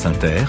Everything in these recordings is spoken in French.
France Inter,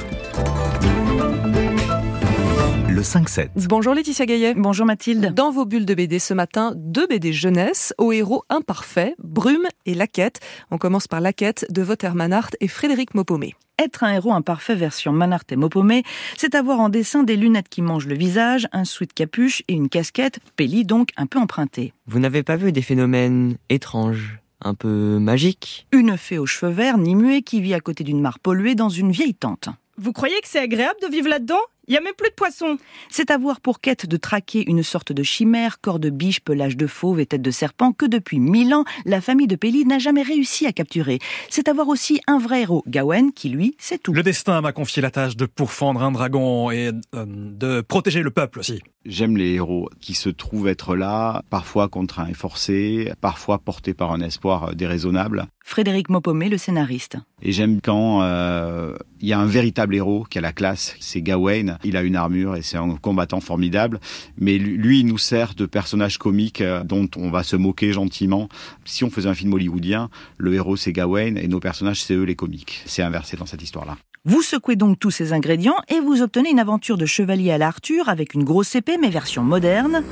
le 5-7. Bonjour Laetitia Gaillet. Bonjour Mathilde. Dans vos bulles de BD ce matin, deux BD jeunesse aux héros imparfaits, Brume et Laquette. On commence par Laquette de Wouter Manhart et Frédéric Mopomé. Être un héros imparfait version Manhart et Mopomé, c'est avoir en dessin des lunettes qui mangent le visage, un sweat capuche et une casquette, Pelli donc un peu empruntée. Vous n'avez pas vu des phénomènes étranges? Un peu magiques Une fée aux cheveux verts, ni muet, qui vit à côté d'une mare polluée dans une vieille tente. Vous croyez que c'est agréable de vivre là-dedans? Il y a même plus de poissons. C'est avoir pour quête de traquer une sorte de chimère, corps de biche, pelage de fauve et tête de serpent que depuis mille ans, la famille de Pelli n'a jamais réussi à capturer. C'est avoir aussi un vrai héros, Gawain, qui lui, c'est tout. Le destin m'a confié la tâche de pourfendre un dragon et euh, de protéger le peuple aussi. J'aime les héros qui se trouvent être là, parfois contraints et forcés, parfois portés par un espoir déraisonnable. Frédéric Mopomé, le scénariste. Et j'aime quand euh, il y a un véritable héros qui a la classe, c'est Gawain. Il a une armure et c'est un combattant formidable. Mais lui, il nous sert de personnage comique euh, dont on va se moquer gentiment. Si on faisait un film hollywoodien, le héros c'est Gawain et nos personnages c'est eux les comiques. C'est inversé dans cette histoire-là. Vous secouez donc tous ces ingrédients et vous obtenez une aventure de chevalier à l'Arthur avec une grosse épée mais version moderne,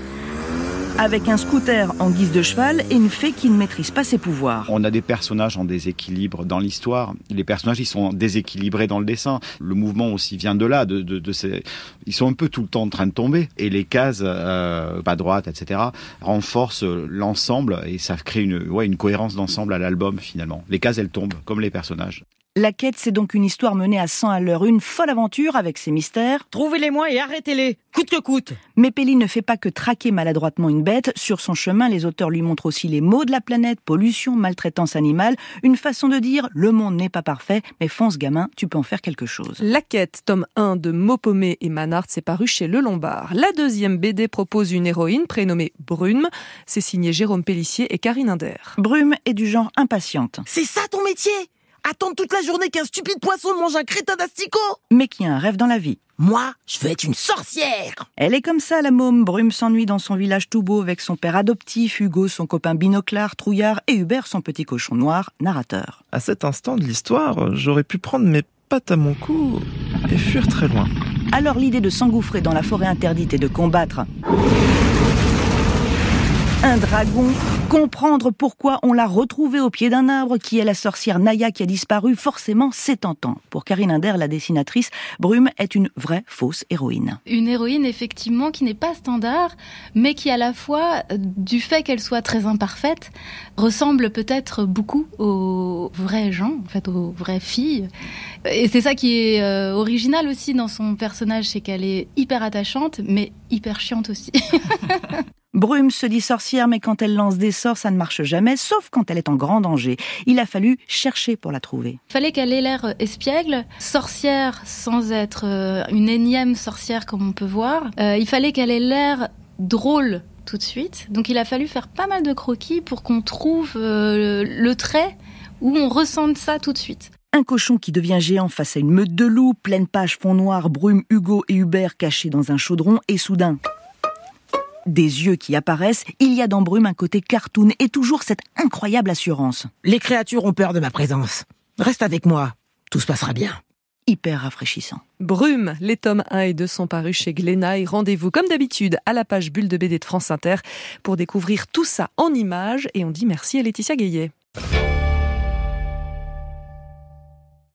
avec un scooter en guise de cheval et une fée qui ne maîtrise pas ses pouvoirs. On a des personnages en déséquilibre dans l'histoire. Les personnages, ils sont déséquilibrés dans le dessin. Le mouvement aussi vient de là. De, de, de ces... Ils sont un peu tout le temps en train de tomber. Et les cases, euh, pas droite, etc., renforcent l'ensemble et ça crée une, ouais, une cohérence d'ensemble à l'album finalement. Les cases, elles tombent, comme les personnages. La quête, c'est donc une histoire menée à 100 à l'heure, une folle aventure avec ses mystères. Trouvez-les-moi et arrêtez-les, coûte que coûte. Mais Pelli ne fait pas que traquer maladroitement une bête. Sur son chemin, les auteurs lui montrent aussi les maux de la planète, pollution, maltraitance animale, une façon de dire le monde n'est pas parfait, mais fonce gamin, tu peux en faire quelque chose. La quête, tome 1 de Mopomé et Manhart, c'est paru chez Le Lombard. La deuxième BD propose une héroïne prénommée Brume. C'est signé Jérôme Pellissier et Karine Inder. Brume est du genre impatiente. C'est ça ton métier? Attendre toute la journée qu'un stupide poisson mange un crétin d'asticot Mais qui a un rêve dans la vie. Moi, je veux être une sorcière Elle est comme ça, la môme. Brume s'ennuie dans son village tout beau avec son père adoptif, Hugo, son copain binoclard, trouillard, et Hubert, son petit cochon noir, narrateur. À cet instant de l'histoire, j'aurais pu prendre mes pattes à mon cou et fuir très loin. Alors l'idée de s'engouffrer dans la forêt interdite et de combattre dragon, comprendre pourquoi on l'a retrouvé au pied d'un arbre, qui est la sorcière Naya qui a disparu, forcément c'est tentant. Pour Karine Inder, la dessinatrice, Brume est une vraie fausse héroïne. Une héroïne effectivement qui n'est pas standard, mais qui à la fois, du fait qu'elle soit très imparfaite, ressemble peut-être beaucoup aux vraies gens, aux vraies filles. Et c'est ça qui est euh, original aussi dans son personnage, c'est qu'elle est hyper attachante, mais hyper chiante aussi. Brume se dit sorcière, mais quand elle lance des sorts, ça ne marche jamais, sauf quand elle est en grand danger. Il a fallu chercher pour la trouver. Il fallait qu'elle ait l'air espiègle, sorcière sans être euh, une énième sorcière comme on peut voir. Euh, il fallait qu'elle ait l'air drôle tout de suite. Donc il a fallu faire pas mal de croquis pour qu'on trouve euh, le trait où on ressente ça tout de suite. Un cochon qui devient géant face à une meute de loups, pleine page fond noir, Brume, Hugo et Hubert cachés dans un chaudron, et soudain, des yeux qui apparaissent, il y a dans Brume un côté cartoon et toujours cette incroyable assurance. Les créatures ont peur de ma présence. Reste avec moi, tout se passera bien. Hyper rafraîchissant. Brume, les tomes 1 et 2 sont parus chez Glénat rendez-vous comme d'habitude à la page Bulle de BD de France Inter pour découvrir tout ça en images et on dit merci à Laetitia Gaillet.